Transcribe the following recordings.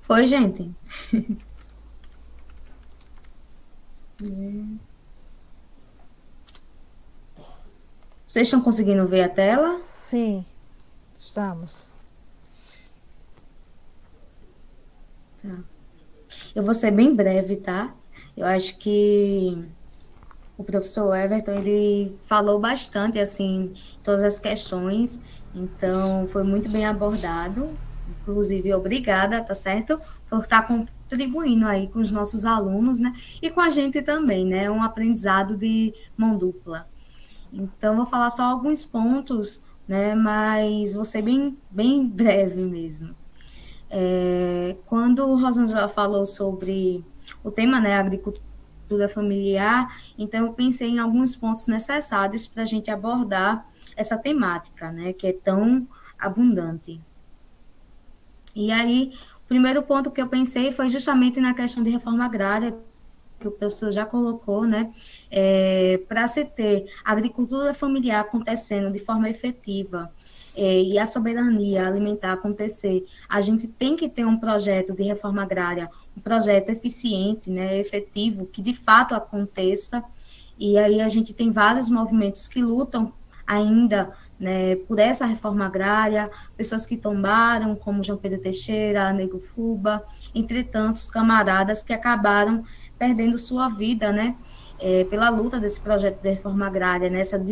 Foi, gente? Vocês estão conseguindo ver a tela? Sim, estamos. Tá. Eu vou ser bem breve, tá? Eu acho que o professor Everton, ele falou bastante, assim, todas as questões, então foi muito bem abordado, inclusive obrigada, tá certo? Por estar contribuindo aí com os nossos alunos, né? E com a gente também, né? Um aprendizado de mão dupla. Então, vou falar só alguns pontos, né? Mas vou ser bem, bem breve mesmo. É, quando o Rosângela falou sobre o tema, né, agricultura familiar, então eu pensei em alguns pontos necessários para a gente abordar essa temática, né, que é tão abundante. E aí, o primeiro ponto que eu pensei foi justamente na questão de reforma agrária, que o professor já colocou, né, é, para se ter agricultura familiar acontecendo de forma efetiva é, e a soberania alimentar acontecer, a gente tem que ter um projeto de reforma agrária, um projeto eficiente, né, efetivo, que de fato aconteça, e aí a gente tem vários movimentos que lutam ainda né, por essa reforma agrária, pessoas que tombaram, como João Pedro Teixeira, Nego Fuba, entre tantos camaradas que acabaram perdendo sua vida, né, é, pela luta desse projeto de reforma agrária, né, essa,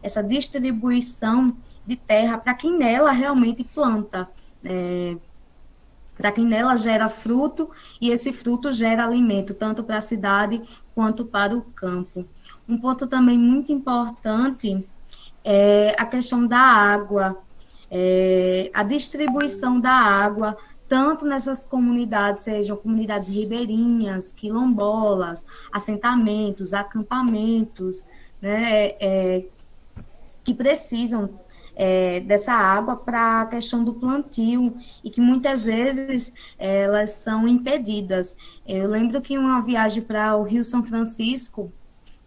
essa distribuição de terra para quem nela realmente planta, é, para quem nela gera fruto e esse fruto gera alimento, tanto para a cidade quanto para o campo. Um ponto também muito importante é a questão da água, é, a distribuição da água, tanto nessas comunidades, sejam comunidades ribeirinhas, quilombolas, assentamentos, acampamentos, né, é, que precisam é, dessa água para a questão do plantio e que muitas vezes elas são impedidas. Eu lembro que uma viagem para o Rio São Francisco,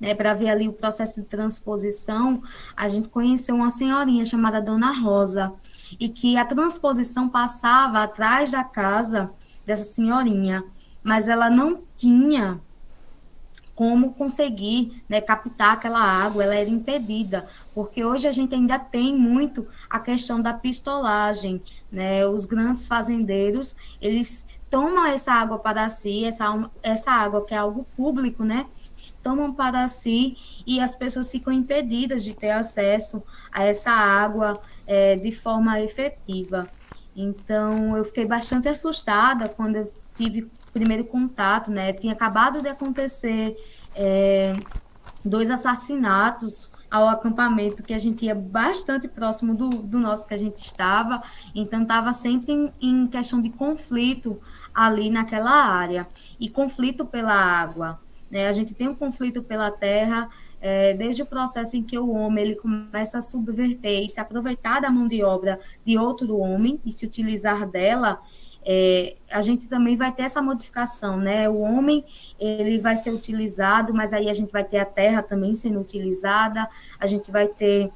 né, para ver ali o processo de transposição, a gente conheceu uma senhorinha chamada Dona Rosa, e que a transposição passava atrás da casa dessa senhorinha, mas ela não tinha como conseguir né, captar aquela água, ela era impedida, porque hoje a gente ainda tem muito a questão da pistolagem, né, os grandes fazendeiros, eles tomam essa água para si, essa, essa água que é algo público, né, tomam para si e as pessoas ficam impedidas de ter acesso a essa água é, de forma efetiva. Então, eu fiquei bastante assustada quando eu tive primeiro contato, né? Tinha acabado de acontecer é, dois assassinatos ao acampamento que a gente ia bastante próximo do, do nosso que a gente estava, então estava sempre em, em questão de conflito ali naquela área e conflito pela água. Né? A gente tem um conflito pela terra, é, desde o processo em que o homem ele começa a subverter e se aproveitar da mão de obra de outro homem e se utilizar dela, é, a gente também vai ter essa modificação, né? O homem ele vai ser utilizado, mas aí a gente vai ter a terra também sendo utilizada, a gente vai ter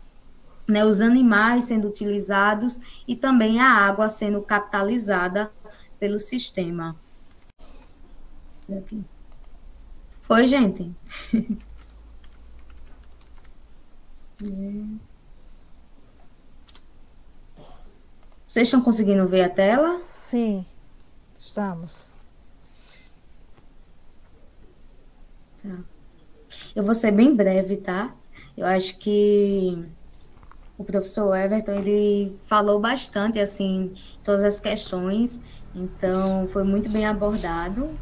né, os animais sendo utilizados e também a água sendo capitalizada pelo sistema. Aqui. Foi, gente? Vocês estão conseguindo ver a tela? Sim, estamos. Tá. Eu vou ser bem breve, tá? Eu acho que o professor Everton, ele falou bastante, assim, todas as questões, então foi muito bem abordado,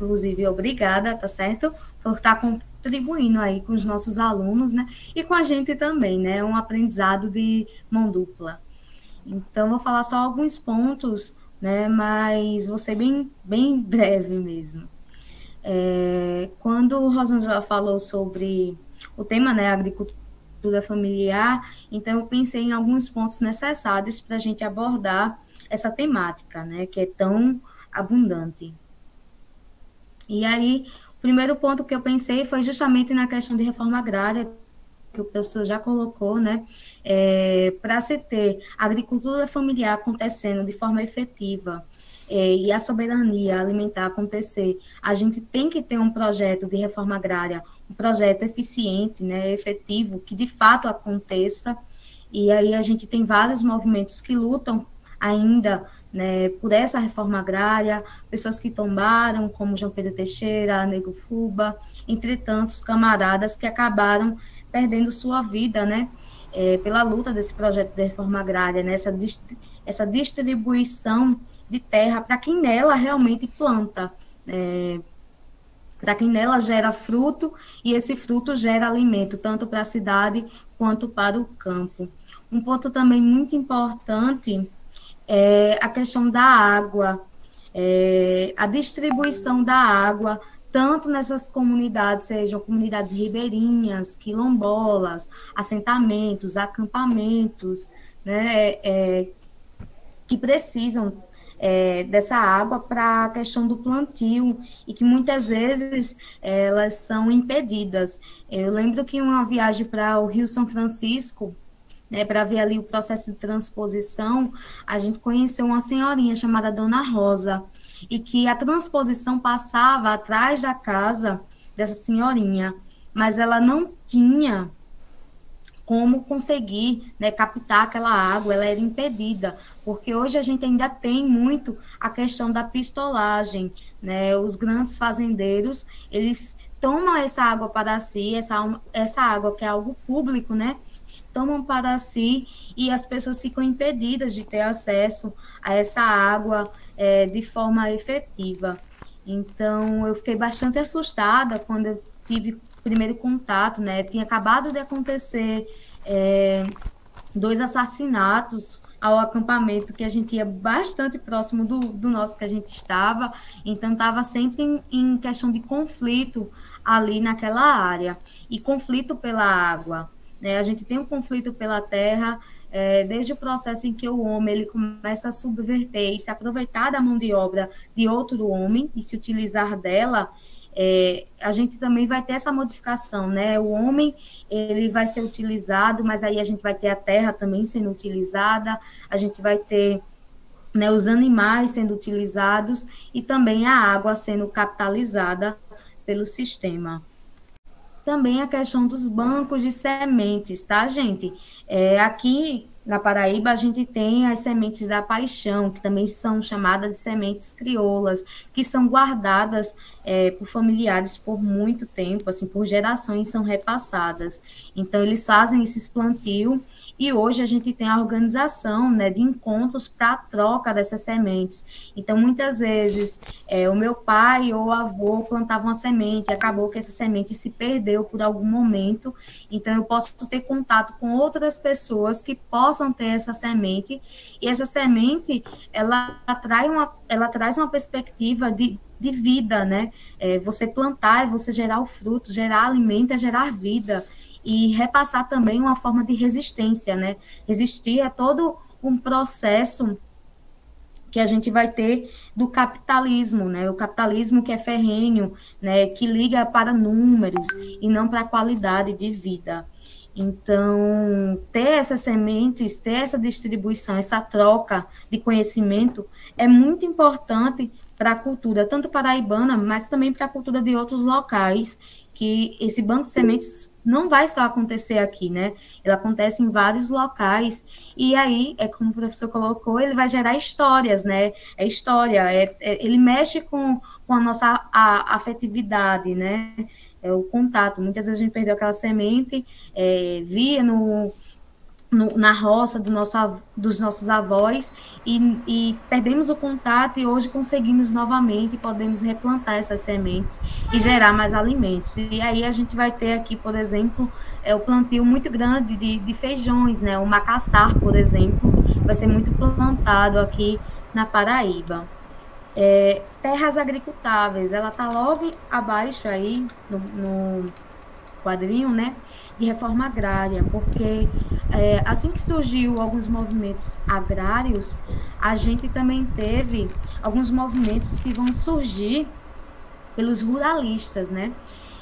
inclusive, obrigada, tá certo? Por estar contribuindo aí com os nossos alunos, né? E com a gente também, né? Um aprendizado de mão dupla. Então, vou falar só alguns pontos, né? Mas vou ser bem, bem breve mesmo. É, quando o Rosângela falou sobre o tema, né? Agricultura familiar, então eu pensei em alguns pontos necessários para a gente abordar essa temática, né? Que é tão abundante. E aí, o primeiro ponto que eu pensei foi justamente na questão de reforma agrária, que o professor já colocou, né? É, Para se ter agricultura familiar acontecendo de forma efetiva é, e a soberania alimentar acontecer, a gente tem que ter um projeto de reforma agrária, um projeto eficiente, né, efetivo, que de fato aconteça. E aí a gente tem vários movimentos que lutam ainda né, por essa reforma agrária, pessoas que tombaram, como João Pedro Teixeira, Nego Fuba, entre tantos camaradas que acabaram perdendo sua vida, né, é, pela luta desse projeto de reforma agrária, né, essa, essa distribuição de terra para quem nela realmente planta, é, para quem nela gera fruto e esse fruto gera alimento tanto para a cidade quanto para o campo. Um ponto também muito importante é a questão da água, é, a distribuição da água, tanto nessas comunidades, sejam comunidades ribeirinhas, quilombolas, assentamentos, acampamentos, né, é, que precisam é, dessa água para a questão do plantio e que muitas vezes elas são impedidas. Eu lembro que uma viagem para o Rio São Francisco, né, para ver ali o processo de transposição, a gente conheceu uma senhorinha chamada Dona Rosa, e que a transposição passava atrás da casa dessa senhorinha, mas ela não tinha como conseguir né, captar aquela água, ela era impedida, porque hoje a gente ainda tem muito a questão da pistolagem, né? Os grandes fazendeiros, eles tomam essa água para si, essa, essa água que é algo público, né? Tomam para si e as pessoas ficam impedidas de ter acesso a essa água é, de forma efetiva. Então, eu fiquei bastante assustada quando eu tive primeiro contato, né? Tinha acabado de acontecer é, dois assassinatos ao acampamento que a gente ia bastante próximo do, do nosso que a gente estava, então estava sempre em, em questão de conflito ali naquela área e conflito pela água. Né? A gente tem um conflito pela terra, é, desde o processo em que o homem ele começa a subverter e se aproveitar da mão de obra de outro homem e se utilizar dela, é, a gente também vai ter essa modificação, né? O homem ele vai ser utilizado, mas aí a gente vai ter a terra também sendo utilizada, a gente vai ter né, os animais sendo utilizados e também a água sendo capitalizada pelo sistema também a questão dos bancos de sementes, tá, gente? É, aqui na Paraíba, a gente tem as sementes da paixão, que também são chamadas de sementes crioulas, que são guardadas é, por familiares por muito tempo, assim, por gerações são repassadas. Então, eles fazem esses plantio e hoje a gente tem a organização né, de encontros para a troca dessas sementes. Então, muitas vezes, é, o meu pai ou avô plantavam uma semente, e acabou que essa semente se perdeu por algum momento. Então, eu posso ter contato com outras pessoas que possam ter essa semente. E essa semente, ela, atrai uma, ela traz uma perspectiva de, de vida, né? É, você plantar é você gerar o fruto, gerar alimento é gerar vida e repassar também uma forma de resistência, né? Resistir a todo um processo que a gente vai ter do capitalismo, né? O capitalismo que é ferrenho, né? Que liga para números e não para a qualidade de vida. Então, ter essas sementes, ter essa distribuição, essa troca de conhecimento é muito importante para a cultura, tanto paraibana, mas também para a cultura de outros locais que esse banco de sementes não vai só acontecer aqui, né? Ele acontece em vários locais e aí, é como o professor colocou, ele vai gerar histórias, né? É história, é, é ele mexe com, com a nossa a, afetividade, né? É o contato. Muitas vezes a gente perdeu aquela semente, é, via no no, na roça do nosso, dos nossos avós e, e, perdemos o contato e hoje conseguimos novamente podemos replantar essas sementes e gerar mais alimentos. E aí a gente vai ter aqui, por exemplo, é, o plantio muito grande de, de feijões, né? O macassar, por exemplo, vai ser muito plantado aqui na Paraíba. É, terras agricultáveis, ela está logo abaixo aí no, no quadrinho, né? De reforma agrária, porque é, assim que surgiu alguns movimentos agrários, a gente também teve alguns movimentos que vão surgir pelos ruralistas, né?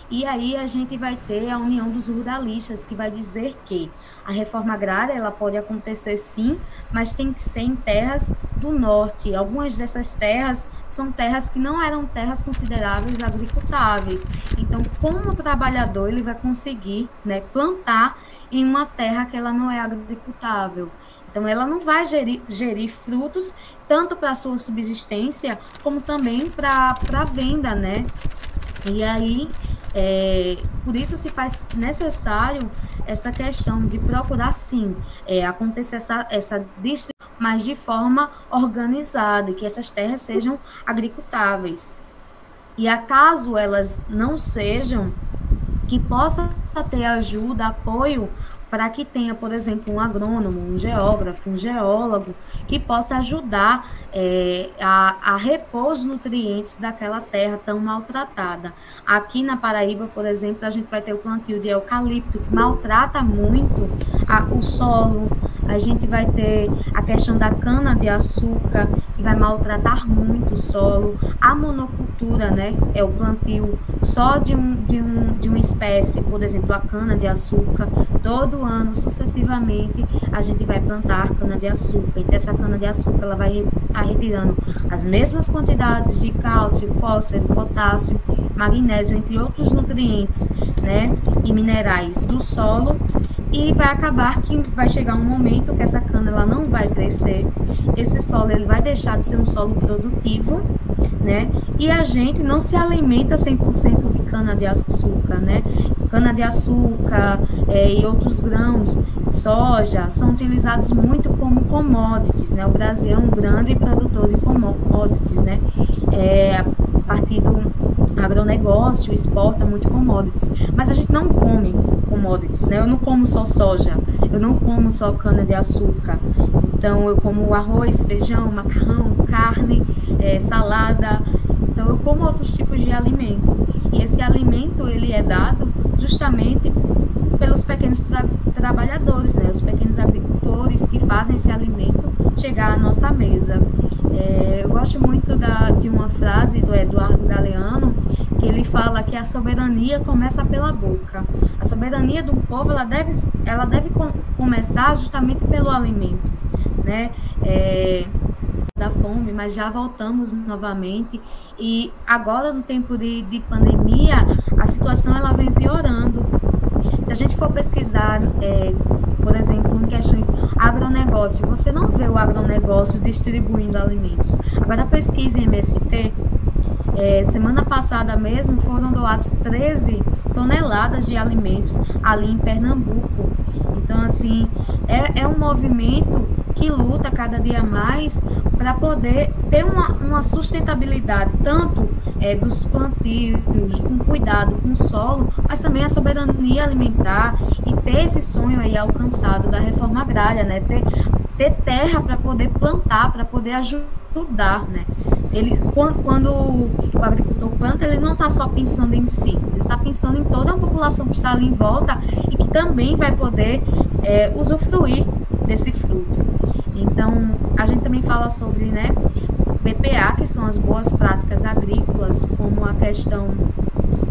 E aí a gente vai ter a união dos ruralistas, que vai dizer que a reforma agrária ela pode acontecer sim, mas tem que ser em terras do norte. Algumas dessas terras são terras que não eram terras consideráveis agricultáveis. Então, como o trabalhador ele vai conseguir né, plantar em uma terra que ela não é agricultável? Então, ela não vai gerir, gerir frutos tanto para sua subsistência como também para a venda, né? E aí, é, por isso se faz necessário essa questão de procurar, sim, é, acontecer essa, essa distribuição, mas de forma organizada, que essas terras sejam agricultáveis. E acaso elas não sejam, que possa ter ajuda, apoio para que tenha, por exemplo, um agrônomo, um geógrafo, um geólogo, que possa ajudar é, a, a, repor os nutrientes daquela terra tão maltratada. Aqui na Paraíba, por exemplo, a gente vai ter o plantio de eucalipto, que maltrata muito a, o solo. A gente vai ter a questão da cana-de-açúcar, que vai maltratar muito o solo. A monocultura, né, é o plantio só de, um, de, um, de uma espécie, por exemplo, a cana-de-açúcar, todo ano, sucessivamente, a gente vai plantar cana-de-açúcar. Então, essa cana-de-açúcar ela vai estar retirando as mesmas quantidades de cálcio, fósforo, potássio, magnésio, entre outros nutrientes né, e minerais do solo. E vai acabar que vai chegar um momento que essa cana ela não vai crescer, esse solo ele vai deixar de ser um solo produtivo, né? E a gente não se alimenta 100% de cana de açúcar, né? Cana de açúcar é, e outros grãos, soja, são utilizados muito como commodities, né? O Brasil é um grande produtor de commodities, né? É, a partir do agronegócio, exporta muito commodities, mas a gente não come commodities, né? Eu não como só soja, eu não como só cana de açúcar. Então eu como arroz, feijão, macarrão, carne, é, salada. Então eu como outros tipos de alimento. E esse alimento ele é dado justamente pelos pequenos tra trabalhadores, né? Os pequenos agricultores que fazem esse alimento chegar à nossa mesa. É, eu gosto muito da, de uma frase do Eduardo Galeano que ele fala que a soberania começa pela boca. A soberania do povo ela deve, ela deve com, começar justamente pelo alimento, né? É, da fome, mas já voltamos novamente e agora no tempo de, de pandemia a situação ela vem piorando. Se a gente for pesquisar, é, por exemplo, em questões agronegócio, você não vê o agronegócio distribuindo alimentos. Agora pesquise em MST, é, semana passada mesmo foram doados 13 toneladas de alimentos ali em Pernambuco. Então, assim, é, é um movimento que luta cada dia mais para poder ter uma, uma sustentabilidade, tanto é, dos plantios, com cuidado com o solo, mas também a soberania alimentar e ter esse sonho aí alcançado da reforma agrária, né? Ter, ter terra para poder plantar, para poder ajudar, né? Ele, quando, quando o agricultor planta, ele não está só pensando em si, ele está pensando em toda a população que está ali em volta e que também vai poder é, usufruir desse fruto. Então, a gente também fala sobre, né, BPA, que são as boas práticas agrícolas, como a questão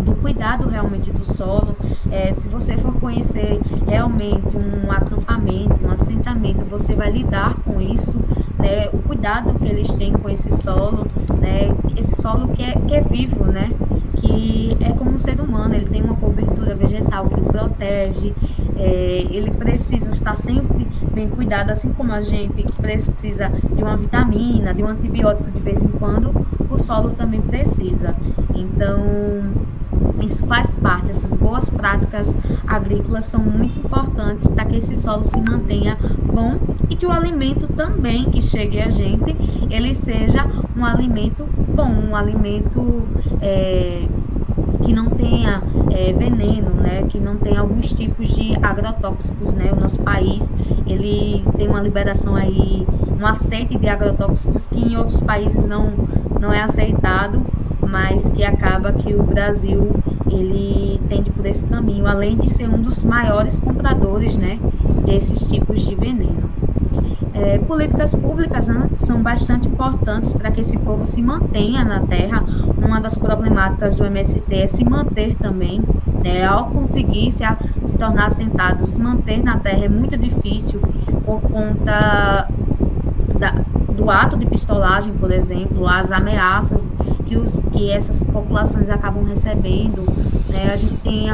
do cuidado realmente do solo. É, se você for conhecer realmente um acampamento, um assentamento, você vai lidar com isso, né? O cuidado que eles têm com esse solo, né? Esse solo que é, que é vivo, né? Que é como um ser humano, ele tem uma cobertura vegetal que o protege, é, ele precisa estar sempre bem cuidado, assim como a gente precisa de uma vitamina, de um antibiótico de vez em quando, o solo também precisa. Então, isso faz parte, essas boas práticas agrícolas são muito importantes para que esse solo se mantenha bom e que o alimento também que chegue a gente, ele seja um alimento bom, um alimento é, que não tenha é, veneno, né, que não tenha alguns tipos de agrotóxicos, né, o nosso país, ele tem uma liberação aí, um aceite de agrotóxicos que em outros países não, não é aceitado, mas que acaba que o Brasil ele tende por esse caminho, além de ser um dos maiores compradores, né, desses tipos de veneno. É, políticas públicas né, são bastante importantes para que esse povo se mantenha na terra. Uma das problemáticas do MST é se manter também. Né, ao conseguir se, a, se tornar assentado, se manter na terra é muito difícil por conta da, do ato de pistolagem, por exemplo, as ameaças que, os, que essas populações acabam recebendo. Né, a gente tem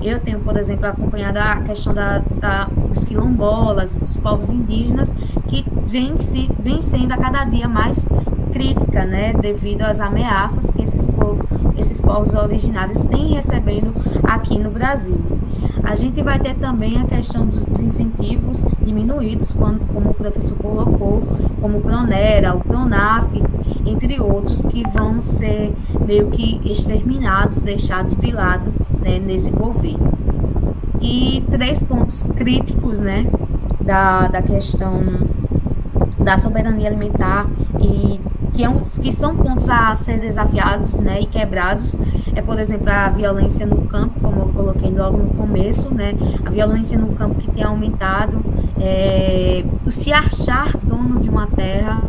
eu tenho, por exemplo, acompanhado a questão da, da, dos quilombolas, dos povos indígenas, que vem, se, vem sendo a cada dia mais crítica, né, devido às ameaças que esses povos, esses povos originários têm recebendo aqui no Brasil. A gente vai ter também a questão dos incentivos diminuídos, quando, como o professor colocou, como o Pronera, o Pronaf, entre outros, que vão ser meio que exterminados, deixados de lado né, nesse governo. E três pontos críticos né, da, da questão da soberania alimentar e que, é um, que são pontos a ser desafiados né, e quebrados é, por exemplo, a violência no campo, como eu coloquei logo no começo, né, a violência no campo que tem aumentado, é, o se achar dono de uma terra,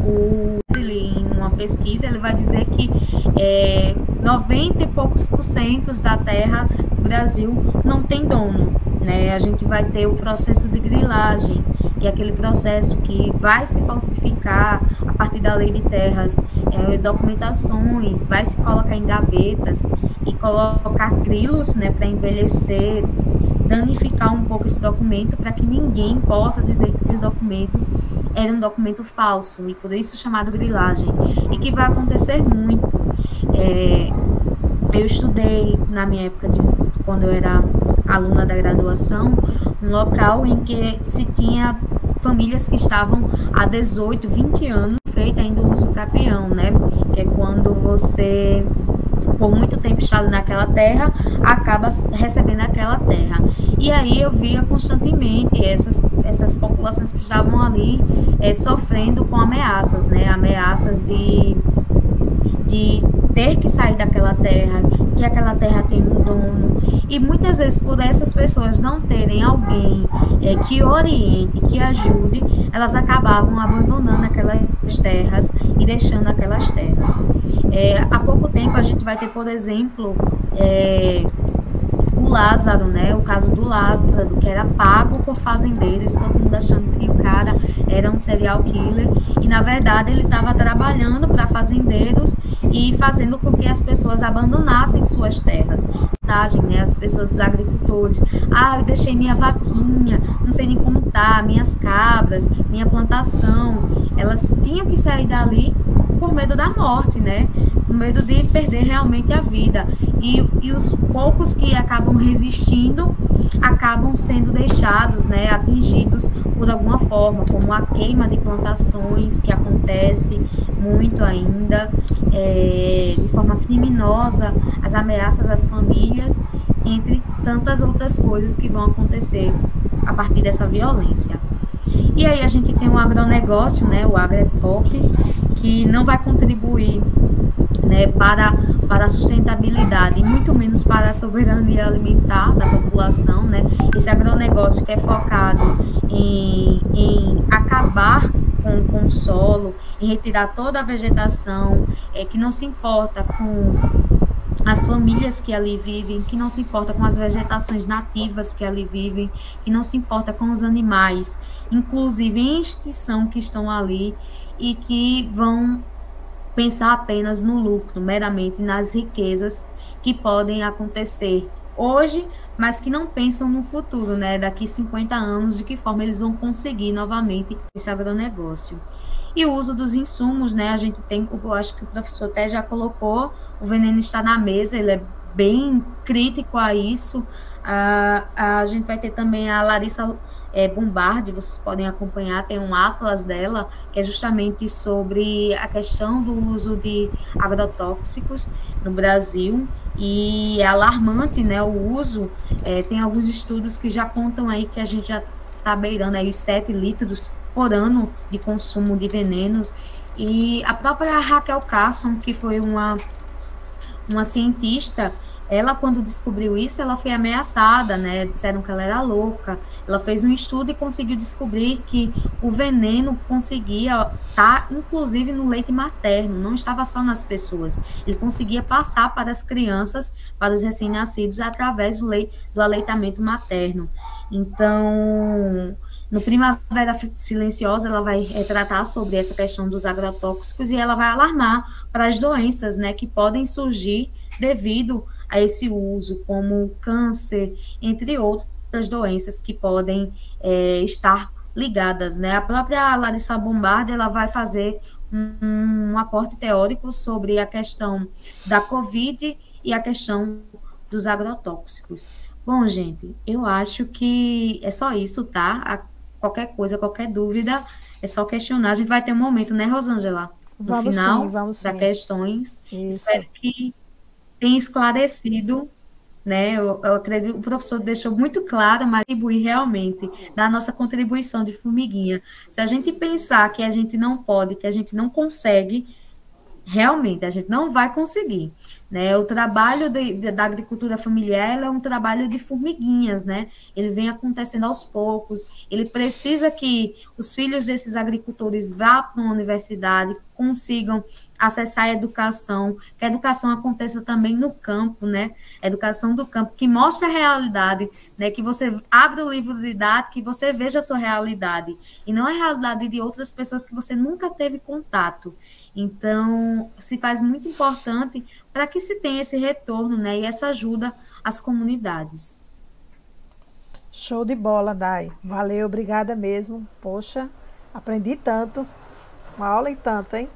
o, ele, em uma pesquisa, ele vai dizer que é, 90 e poucos por cento da terra do Brasil não tem dono. Né? A gente vai ter o processo de grilagem, que é aquele processo que vai se falsificar a partir da lei de terras, é, documentações, vai se colocar em gavetas e colocar grilos né, para envelhecer, danificar um pouco esse documento para que ninguém possa dizer que aquele documento era um documento falso e por isso chamado grilagem e que vai acontecer muito. É, eu estudei na minha época de quando eu era aluna da graduação, um local em que se tinha famílias que estavam há 18, 20 anos feita ainda o uso capião, né? Que é quando você por muito tempo estado naquela terra, acaba recebendo aquela terra. E aí eu via constantemente essas, essas populações que estavam ali é, sofrendo com ameaças, né? Ameaças de, de ter que sair daquela terra, que aquela terra tem um dono. E muitas vezes, por essas pessoas não terem alguém é, que oriente, que ajude, elas acabavam abandonando aquelas terras e deixando aquelas terras. É, há pouco tempo a gente vai ter, por exemplo, é, o Lázaro, né? O caso do Lázaro, que era pago por fazendeiros, todo mundo achando que o cara era um serial killer, e na verdade ele estava trabalhando para fazendeiros e fazendo com que as pessoas abandonassem suas terras. Né, as pessoas, os agricultores, ah, eu deixei minha vaquinha, não sei nem como tá, minhas cabras, minha plantação, elas tinham que sair dali por medo da morte, né? Com medo de perder realmente a vida. E, e os poucos que acabam resistindo acabam sendo deixados, né, atingidos por alguma forma, como a queima de plantações, que acontece muito ainda, é, de forma criminosa, as ameaças às famílias, entre tantas outras coisas que vão acontecer a partir dessa violência. E aí a gente tem o agronegócio, né, o agrepop, que não vai contribuir né, para, para a sustentabilidade e muito menos para a soberania alimentar da população. Né? Esse agronegócio que é focado em, em acabar com, com o solo, em retirar toda a vegetação, é, que não se importa com as famílias que ali vivem, que não se importa com as vegetações nativas que ali vivem, que não se importa com os animais, inclusive em extinção que estão ali e que vão pensar apenas no lucro, meramente nas riquezas que podem acontecer hoje, mas que não pensam no futuro, né? Daqui 50 anos, de que forma eles vão conseguir novamente esse agronegócio. E o uso dos insumos, né? A gente tem, eu acho que o professor até já colocou, o veneno está na mesa, ele é bem crítico a isso. A, a gente vai ter também a Larissa é, Bombardi, vocês podem acompanhar, tem um atlas dela, que é justamente sobre a questão do uso de agrotóxicos no Brasil, e é alarmante, né, o uso, é, tem alguns estudos que já contam aí que a gente já está beirando aí os 7 litros por ano de consumo de venenos, e a própria Raquel Carson, que foi uma, uma cientista ela, quando descobriu isso, ela foi ameaçada, né? Disseram que ela era louca. Ela fez um estudo e conseguiu descobrir que o veneno conseguia estar, tá, inclusive, no leite materno, não estava só nas pessoas. Ele conseguia passar para as crianças, para os recém-nascidos, através do, leite, do aleitamento materno. Então, no Primavera Silenciosa, ela vai tratar sobre essa questão dos agrotóxicos e ela vai alarmar para as doenças né, que podem surgir devido a esse uso, como câncer, entre outras doenças que podem é, estar ligadas. Né? A própria Larissa Bombardi ela vai fazer um, um aporte teórico sobre a questão da Covid e a questão dos agrotóxicos. Bom, gente, eu acho que é só isso, tá? A, qualquer coisa, qualquer dúvida, é só questionar. A gente vai ter um momento, né, Rosângela? No vamos final sim, vamos das questões. Isso. Espero que tenha esclarecido, né? Eu, eu acredito, o professor deixou muito claro, mas contribui realmente da nossa contribuição de formiguinha. Se a gente pensar que a gente não pode, que a gente não consegue, realmente a gente não vai conseguir. Né? O trabalho de, de, da agricultura familiar é um trabalho de formiguinhas, né? Ele vem acontecendo aos poucos. Ele precisa que os filhos desses agricultores vá para uma universidade, consigam acessar a educação, que a educação aconteça também no campo, né? Educação do campo, que mostre a realidade, né? Que você abre o livro dados, que você veja a sua realidade, e não a realidade de outras pessoas que você nunca teve contato. Então, se faz muito importante para que se tenha esse retorno né, e essa ajuda às comunidades. Show de bola, Dai. Valeu, obrigada mesmo. Poxa, aprendi tanto. Uma aula e tanto, hein?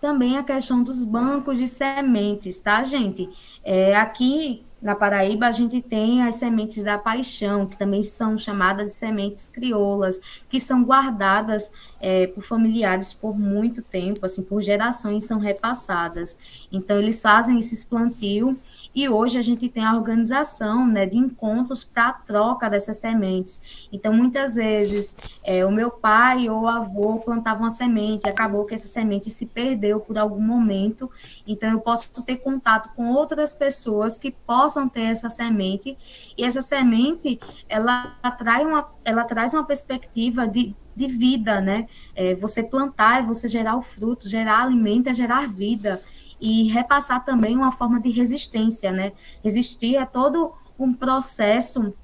Também a questão dos bancos de sementes, tá, gente? É, aqui na Paraíba, a gente tem as sementes da paixão, que também são chamadas de sementes crioulas, que são guardadas é, por familiares por muito tempo, assim, por gerações são repassadas. Então, eles fazem esses plantio e hoje a gente tem a organização né, de encontros para a troca dessas sementes. Então, muitas vezes, é, o meu pai ou avô plantavam uma semente, acabou que essa semente se perdeu por algum momento. Então, eu posso ter contato com outras pessoas que possam ter essa semente. E essa semente, ela, atrai uma, ela traz uma perspectiva de, de vida, né? É, você plantar é você gerar o fruto, gerar alimento é gerar vida e repassar também uma forma de resistência, né? Resistir a todo um processo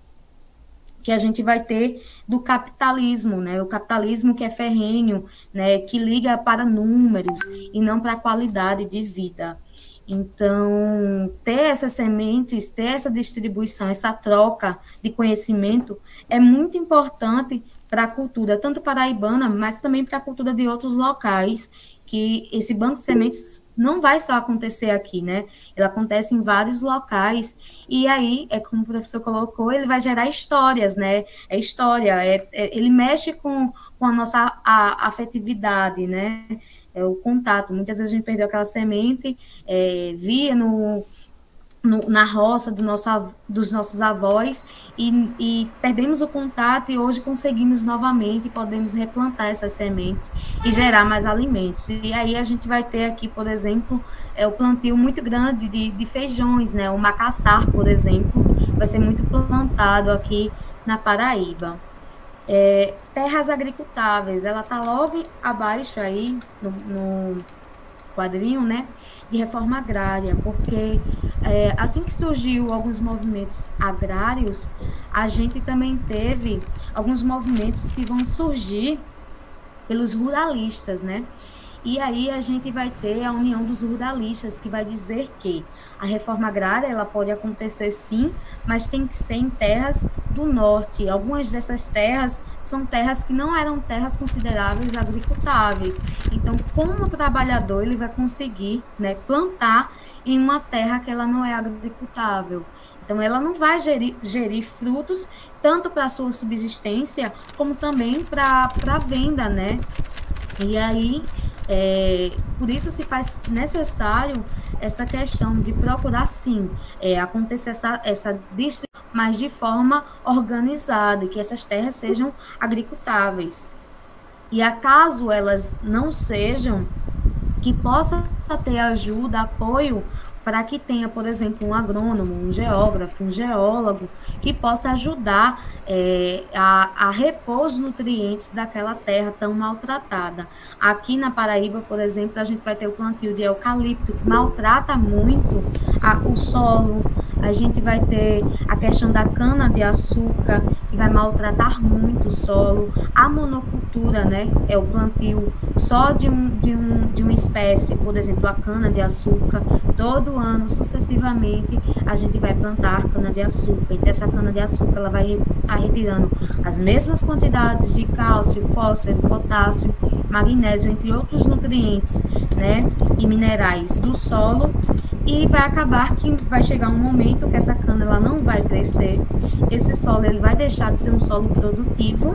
que a gente vai ter do capitalismo, né? O capitalismo que é ferrenho, né? Que liga para números e não para a qualidade de vida. Então, ter essas sementes, ter essa distribuição, essa troca de conhecimento é muito importante para a cultura, tanto paraibana, mas também para a cultura de outros locais que esse banco de sementes não vai só acontecer aqui, né? Ele acontece em vários locais, e aí, é como o professor colocou, ele vai gerar histórias, né? É história, é, é ele mexe com, com a nossa a, afetividade, né? É o contato. Muitas vezes a gente perdeu aquela semente, é, via no no, na roça do nosso, dos nossos avós e, e, perdemos o contato e hoje conseguimos novamente podemos replantar essas sementes e gerar mais alimentos. E aí a gente vai ter aqui, por exemplo, é, o plantio muito grande de, de feijões, né? O macassar, por exemplo, vai ser muito plantado aqui na Paraíba. É, terras agricultáveis, ela está logo abaixo aí no, no quadrinho, né? de reforma agrária, porque é, assim que surgiu alguns movimentos agrários, a gente também teve alguns movimentos que vão surgir pelos ruralistas, né? E aí a gente vai ter a união dos ruralistas, que vai dizer que a reforma agrária ela pode acontecer sim, mas tem que ser em terras do norte. Algumas dessas terras são terras que não eram terras consideráveis agricultáveis. Então, como o trabalhador ele vai conseguir né, plantar em uma terra que ela não é agricultável? Então, ela não vai gerir, gerir frutos tanto para sua subsistência, como também para a venda, né? E aí, é, por isso se faz necessário essa questão de procurar, sim, é, acontecer essa, essa distribuição, mas de forma organizada, que essas terras sejam agricultáveis. E acaso elas não sejam, que possa ter ajuda, apoio para que tenha, por exemplo, um agrônomo, um geógrafo, um geólogo, que possa ajudar é, a, a repor os nutrientes daquela terra tão maltratada. Aqui na Paraíba, por exemplo, a gente vai ter o plantio de eucalipto, que maltrata muito a, o solo, a gente vai ter a questão da cana-de-açúcar, que vai maltratar muito o solo. A monocultura, né, é o plantio só de, um, de, um, de uma espécie, por exemplo, a cana-de-açúcar. Todo ano, sucessivamente, a gente vai plantar cana-de-açúcar. Então, essa cana-de-açúcar ela vai estar retirando as mesmas quantidades de cálcio, fósforo, potássio, magnésio, entre outros nutrientes, né, e minerais do solo e vai acabar que vai chegar um momento que essa cana ela não vai crescer, esse solo ele vai deixar de ser um solo produtivo,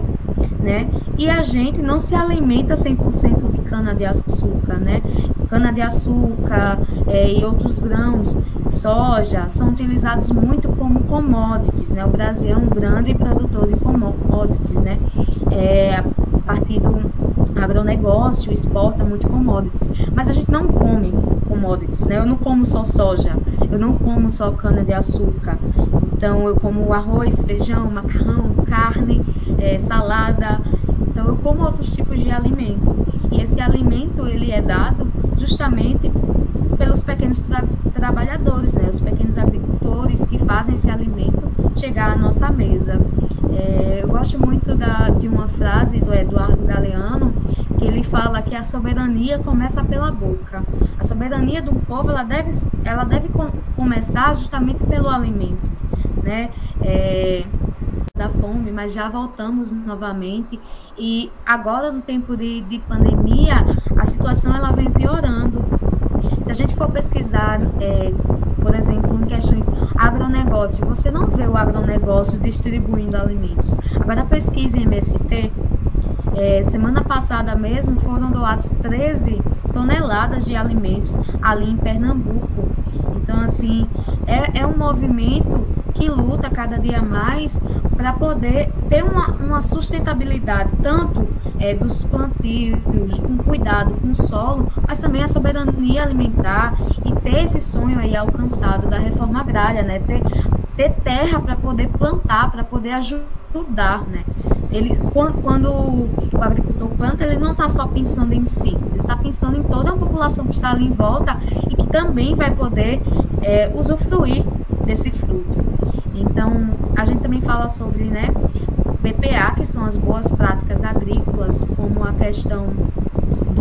né? E a gente não se alimenta 100% de cana de açúcar, né? Cana de açúcar é, e outros grãos, soja, são utilizados muito como commodities, né? O Brasil é um grande produtor de commodities, né? É, a partir do agronegócio, exporta muito commodities, mas a gente não come commodities, né? Eu não como só soja, eu não como só cana de açúcar. Então eu como arroz, feijão, macarrão, carne, é, salada. Então eu como outros tipos de alimento. E esse alimento ele é dado justamente pelos pequenos tra trabalhadores, né? Os pequenos agricultores que fazem esse alimento chegar à nossa mesa. É, eu gosto muito da, de uma frase do Eduardo Galeano que ele fala que a soberania começa pela boca. A soberania do povo ela deve, ela deve com, começar justamente pelo alimento, né? É, da fome, mas já voltamos novamente e agora no tempo de, de pandemia a situação ela vem piorando. Se a gente for pesquisar, é, por exemplo, em questões agronegócio, você não vê o agronegócio distribuindo alimentos. Agora pesquise em MST, é, semana passada mesmo foram doados 13 toneladas de alimentos ali em Pernambuco. Então, assim, é, é um movimento que luta cada dia mais para poder ter uma, uma sustentabilidade, tanto é, dos plantios, um cuidado com o solo, mas também a soberania alimentar e ter esse sonho aí alcançado da reforma agrária, né? Ter, ter terra para poder plantar, para poder ajudar, né? Ele, quando, quando o agricultor planta, ele não está só pensando em si, ele está pensando em toda a população que está ali em volta e que também vai poder é, usufruir desse fruto. Então, a gente também fala sobre né, BPA, que são as boas práticas agrícolas, como a questão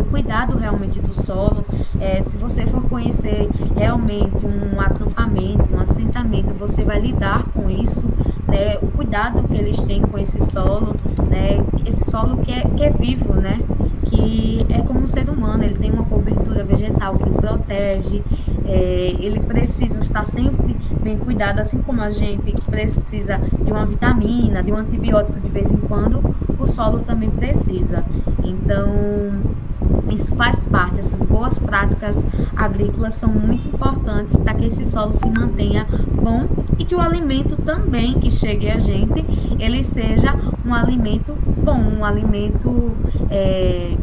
cuidado realmente do solo. É, se você for conhecer realmente um acampamento, um assentamento, você vai lidar com isso, né, o cuidado que eles têm com esse solo, né, esse solo que é, que é vivo, né, que é como um ser humano, ele tem uma cobertura vegetal que o protege, é, ele precisa estar sempre bem cuidado, assim como a gente precisa de uma vitamina, de um antibiótico de vez em quando, o solo também precisa. Então, isso faz parte, essas boas práticas agrícolas são muito importantes para que esse solo se mantenha bom e que o alimento também que chegue a gente, ele seja um alimento bom, um alimento é,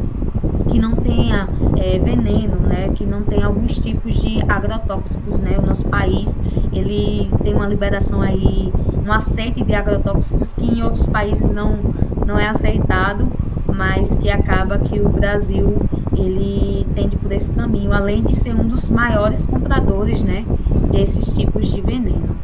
que não tenha é, veneno, né, que não tenha alguns tipos de agrotóxicos, né, o nosso país, ele tem uma liberação aí, um aceite de agrotóxicos que em outros países não, não é aceitado, mas que acaba que o Brasil, ele tende por esse caminho, além de ser um dos maiores compradores, né, desses tipos de veneno.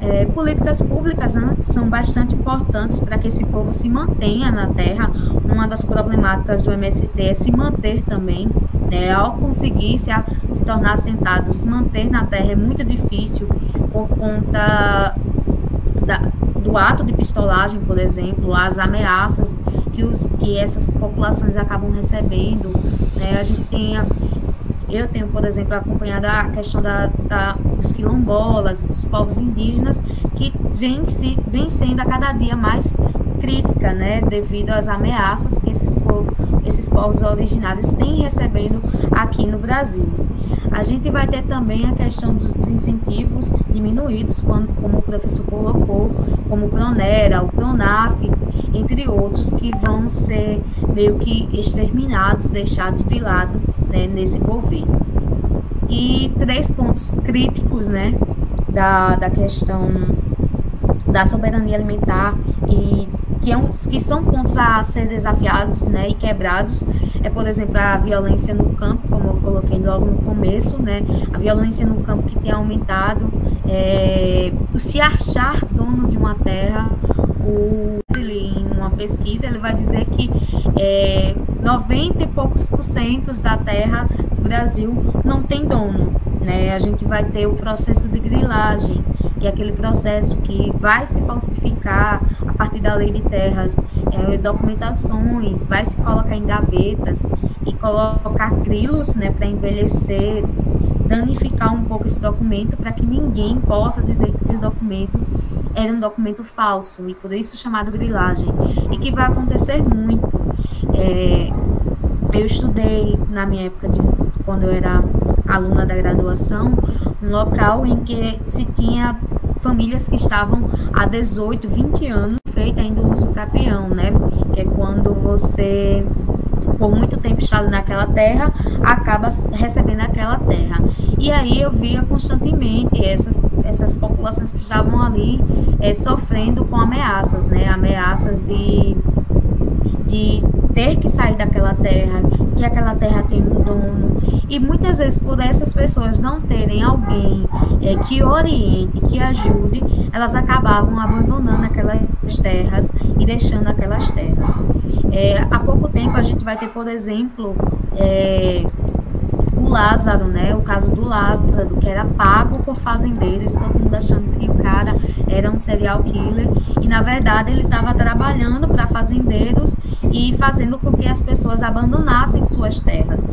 É, políticas públicas né, são bastante importantes para que esse povo se mantenha na terra. Uma das problemáticas do MST é se manter também. Né, ao conseguir se, a, se tornar assentado, se manter na terra é muito difícil por conta da, do ato de pistolagem, por exemplo, as ameaças que, os, que essas populações acabam recebendo. Né, a gente tem eu tenho, por exemplo, acompanhado a questão da, da, dos quilombolas, dos povos indígenas, que vem, se, vem sendo a cada dia mais crítica, né, devido às ameaças que esses povos, esses povos originários têm recebendo aqui no Brasil. A gente vai ter também a questão dos incentivos diminuídos, quando, como o professor colocou, como o Pronera, o Pronaf, entre outros, que vão ser meio que exterminados, deixados de lado né, nesse governo. e três pontos críticos, né, da, da questão da soberania alimentar e que, é um, que são pontos a ser desafiados né, e quebrados, é, por exemplo, a violência no campo, como eu coloquei logo no começo, né, a violência no campo que tem aumentado, é, o se achar dono de uma pesquisa, ele vai dizer que é, 90 e poucos por cento da terra do Brasil não tem dono. Né? A gente vai ter o processo de grilagem, que é aquele processo que vai se falsificar a partir da lei de terras, é, documentações, vai se colocar em gavetas e colocar grilos né, para envelhecer, danificar um pouco esse documento para que ninguém possa dizer que aquele documento era um documento falso e por isso chamado grilagem e que vai acontecer muito. É, eu estudei na minha época de quando eu era aluna da graduação, um local em que se tinha famílias que estavam há 18, 20 anos feita ainda o uso capião, né? Que é quando você por muito tempo está naquela terra, acaba recebendo aquela terra. E aí eu via constantemente essas, essas populações que estavam ali é, sofrendo com ameaças, né? Ameaças de, de ter que sair daquela terra, que aquela terra tem um dono. E muitas vezes, por essas pessoas não terem alguém é, que oriente, que ajude, elas acabavam abandonando aquelas terras e deixando aquelas terras. É, há pouco tempo a gente vai ter, por exemplo, é, o Lázaro, né? O caso do Lázaro, que era pago por fazendeiros, todo mundo achando que o cara era um serial killer, e na verdade ele estava trabalhando para fazendeiros e fazendo com que as pessoas abandonassem suas terras.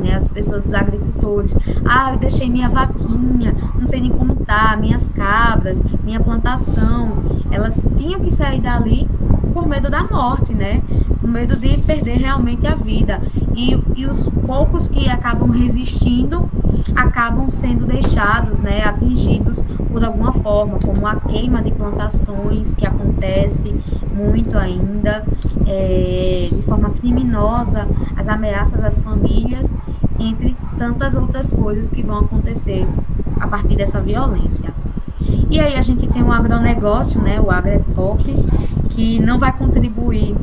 Né, as pessoas, os agricultores, ah, eu deixei minha vaquinha, não sei nem como tá, minhas cabras, minha plantação, elas tinham que sair dali por medo da morte, né? Com medo de perder realmente a vida. E, e os poucos que acabam resistindo acabam sendo deixados, né, atingidos por alguma forma, como a queima de plantações, que acontece muito ainda, é, de forma criminosa, as ameaças às famílias, entre tantas outras coisas que vão acontecer a partir dessa violência. E aí a gente tem um agronegócio, né, o agrepop, que não vai contribuir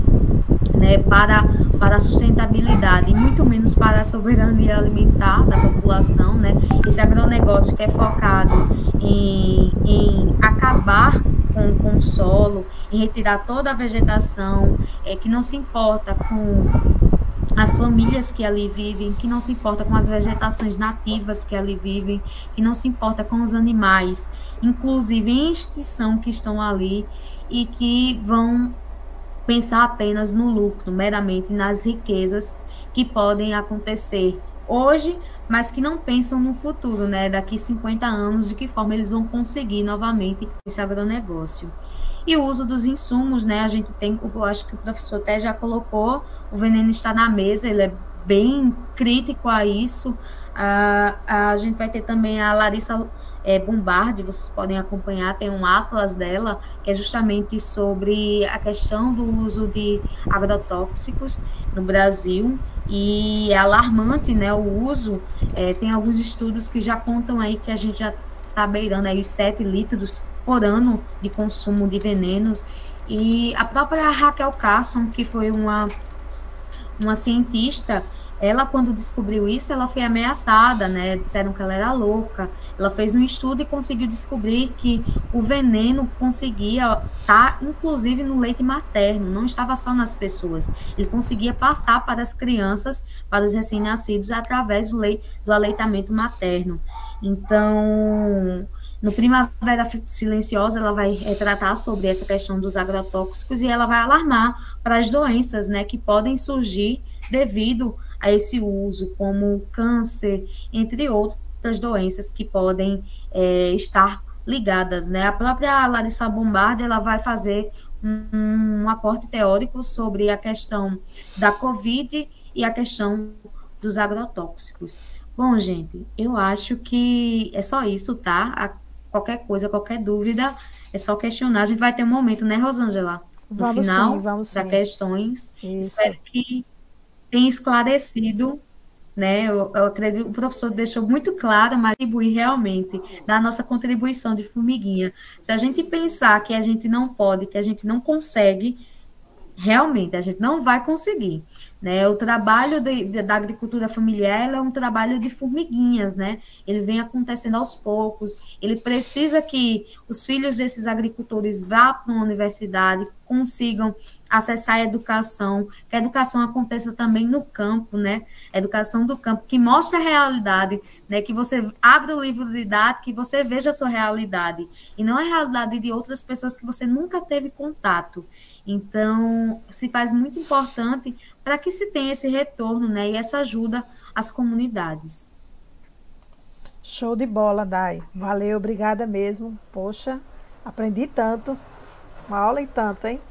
né, para, para a sustentabilidade e muito menos para a soberania alimentar da população. Né? Esse agronegócio que é focado em, em acabar com, com o solo, em retirar toda a vegetação, é, que não se importa com as famílias que ali vivem, que não se importa com as vegetações nativas que ali vivem, que não se importa com os animais, inclusive em extinção que estão ali e que vão pensar apenas no lucro, meramente nas riquezas que podem acontecer hoje, mas que não pensam no futuro, né? Daqui 50 anos, de que forma eles vão conseguir novamente esse agronegócio. E o uso dos insumos, né? A gente tem, eu acho que o professor até já colocou, o veneno está na mesa, ele é bem crítico a isso. A, a gente vai ter também a Larissa é, Bombardi, vocês podem acompanhar, tem um atlas dela, que é justamente sobre a questão do uso de agrotóxicos no Brasil, e é alarmante, né, o uso, é, tem alguns estudos que já contam aí que a gente já está beirando aí os 7 litros por ano de consumo de venenos, e a própria Raquel Carson, que foi uma, uma cientista, ela quando descobriu isso, ela foi ameaçada, né, disseram que ela era louca, ela fez um estudo e conseguiu descobrir que o veneno conseguia estar, tá, inclusive, no leite materno, não estava só nas pessoas. Ele conseguia passar para as crianças, para os recém-nascidos, através do, leite, do aleitamento materno. Então, no Primavera Silenciosa, ela vai tratar sobre essa questão dos agrotóxicos e ela vai alarmar para as doenças né, que podem surgir devido a esse uso, como câncer, entre outros outras doenças que podem é, estar ligadas, né? A própria Larissa Bombardi, ela vai fazer um, um aporte teórico sobre a questão da Covid e a questão dos agrotóxicos. Bom, gente, eu acho que é só isso, tá? A qualquer coisa, qualquer dúvida, é só questionar. A gente vai ter um momento, né, Rosângela? No vamos final sim, vamos das questões. Isso. Espero que tenha esclarecido né? Eu, eu acredito, o professor deixou muito claro, mas contribuir realmente da nossa contribuição de formiguinha. Se a gente pensar que a gente não pode, que a gente não consegue, realmente a gente não vai conseguir. Né? O trabalho de, de, da agricultura familiar é um trabalho de formiguinhas, né? Ele vem acontecendo aos poucos. Ele precisa que os filhos desses agricultores vá para uma universidade, consigam acessar a educação, que a educação aconteça também no campo, né? A educação do campo, que mostre a realidade, né? Que você abra o livro dados, que você veja a sua realidade, e não a realidade de outras pessoas que você nunca teve contato. Então, se faz muito importante para que se tenha esse retorno né, e essa ajuda às comunidades. Show de bola, Dai. Valeu, obrigada mesmo. Poxa, aprendi tanto. Uma aula e tanto, hein?